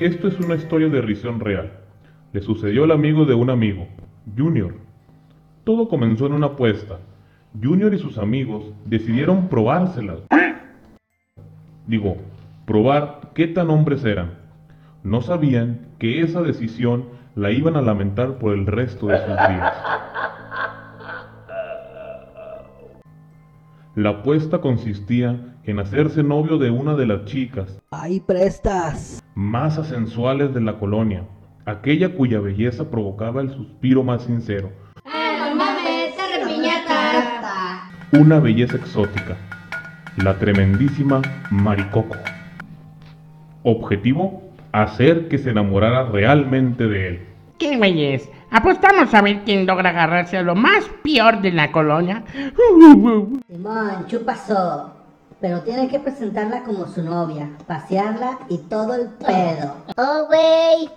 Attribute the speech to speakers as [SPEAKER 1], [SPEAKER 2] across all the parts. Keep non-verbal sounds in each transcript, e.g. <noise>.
[SPEAKER 1] Esto es una historia de risión real. Le sucedió al amigo de un amigo, Junior. Todo comenzó en una apuesta. Junior y sus amigos decidieron probárselas. Digo, probar qué tan hombres eran. No sabían que esa decisión la iban a lamentar por el resto de sus días. La apuesta consistía en hacerse novio de una de las chicas
[SPEAKER 2] Ahí prestas.
[SPEAKER 1] más sensuales de la colonia, aquella cuya belleza provocaba el suspiro más sincero,
[SPEAKER 3] ¡Ah, no mames! ¡Esa repiñata!
[SPEAKER 1] una belleza exótica, la tremendísima Maricoco. Objetivo, hacer que se enamorara realmente de él.
[SPEAKER 4] ¿Qué güeyes? Apostamos a ver quién logra agarrarse a lo más peor de la colonia. <laughs>
[SPEAKER 5] Simón, chupazo. Pero tiene que presentarla como su novia, pasearla y todo el pedo.
[SPEAKER 3] ¡Oh, güey!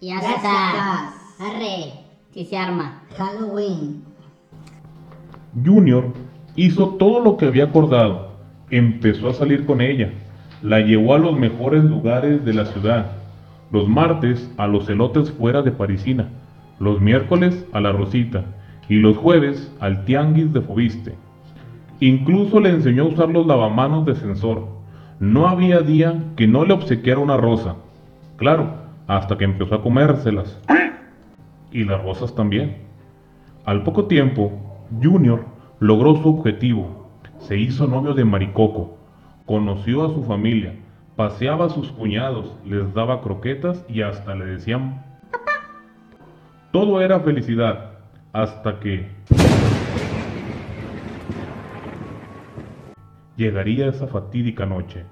[SPEAKER 3] Ya
[SPEAKER 5] Ya
[SPEAKER 3] está. Arre, si se arma.
[SPEAKER 5] Halloween.
[SPEAKER 1] Junior hizo todo lo que había acordado. Empezó a salir con ella. La llevó a los mejores lugares de la ciudad. Los martes a los elotes fuera de Parisina. Los miércoles a la Rosita. Y los jueves al tianguis de Fobiste. Incluso le enseñó a usar los lavamanos de sensor. No había día que no le obsequiara una rosa. Claro, hasta que empezó a comérselas. Y las rosas también. Al poco tiempo, Junior logró su objetivo. Se hizo novio de Maricoco, conoció a su familia, paseaba a sus cuñados, les daba croquetas y hasta le decían papá. Todo era felicidad, hasta que llegaría esa fatídica noche.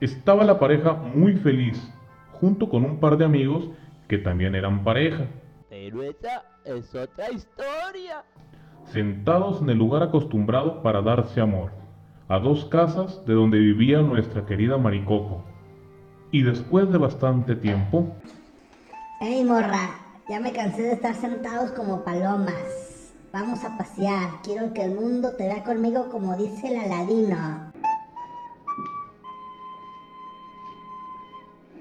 [SPEAKER 1] Estaba la pareja muy feliz, junto con un par de amigos que también eran pareja,
[SPEAKER 2] Pero esa es otra historia.
[SPEAKER 1] Sentados en el lugar acostumbrado para darse amor, a dos casas de donde vivía nuestra querida Maricoco. Y después de bastante tiempo,
[SPEAKER 5] Ey, morra, ya me cansé de estar sentados como palomas. Vamos a pasear. Quiero que el mundo te vea conmigo como dice el Aladino.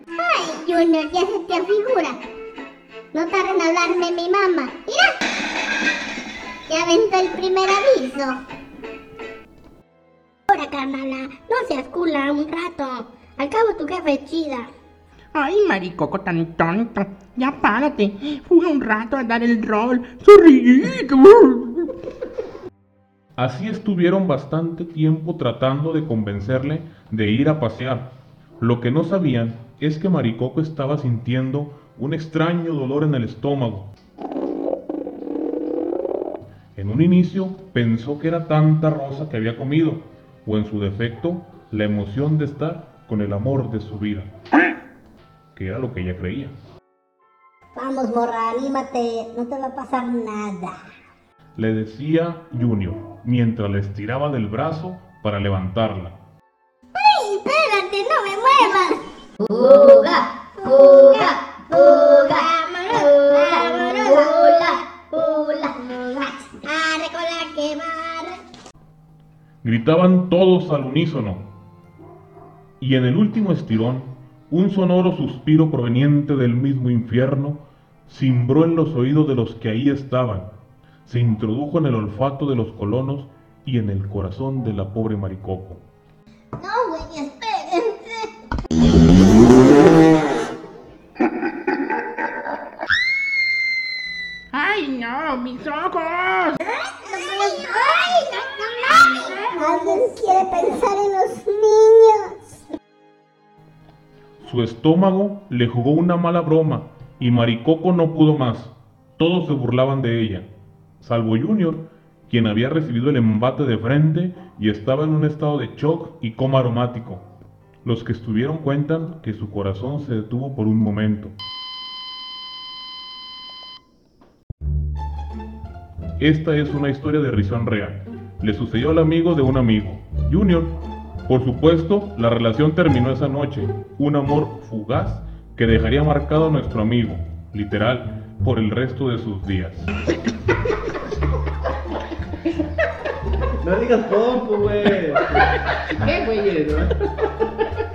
[SPEAKER 3] ¡Ay, Junior, ya se te afigura! No tarden en hablarme mi mamá. ¡Mira! Ya aventó el primer aviso. Ahora, carnala, no seas cula un rato. Al cabo tu jefe es chida.
[SPEAKER 4] Ay, maricoco tan tonto. Ya párate. Fui un rato a dar el rol. Sorrillito.
[SPEAKER 1] así estuvieron bastante tiempo tratando de convencerle de ir a pasear. Lo que no sabían es que Maricoco estaba sintiendo un extraño dolor en el estómago. En un inicio pensó que era tanta rosa que había comido, o en su defecto, la emoción de estar con el amor de su vida, que era lo que ella creía.
[SPEAKER 5] Vamos, morra, anímate. No te va a pasar nada.
[SPEAKER 1] Le decía Junior, mientras le estiraba del brazo para levantarla.
[SPEAKER 3] ¡Ay, espérate, no me muevas! ¡Fuga! ¡Fuga! ¡Fuga! ¡Vámonos! ¡Hula! ¡Hula! ¡Arre con la que barre!
[SPEAKER 1] Gritaban todos al unísono. Y en el último estirón, un sonoro suspiro proveniente del mismo infierno cimbró en los oídos de los que ahí estaban, se introdujo en el olfato de los colonos y en el corazón de la pobre Maricoco.
[SPEAKER 3] No, güey, espérense.
[SPEAKER 4] Ay, no, mis ojos.
[SPEAKER 3] ¡Ay, no, no,
[SPEAKER 5] Alguien quiere pensar en los niños.
[SPEAKER 1] Su estómago le jugó una mala broma y Maricoco no pudo más. Todos se burlaban de ella, salvo Junior, quien había recibido el embate de frente y estaba en un estado de shock y coma aromático. Los que estuvieron cuentan que su corazón se detuvo por un momento. Esta es una historia de risión real. Le sucedió al amigo de un amigo, Junior. Por supuesto, la relación terminó esa noche. Un amor fugaz que dejaría marcado a nuestro amigo, literal, por el resto de sus días.
[SPEAKER 6] No digas pompo, güey. ¿Qué, güey? no?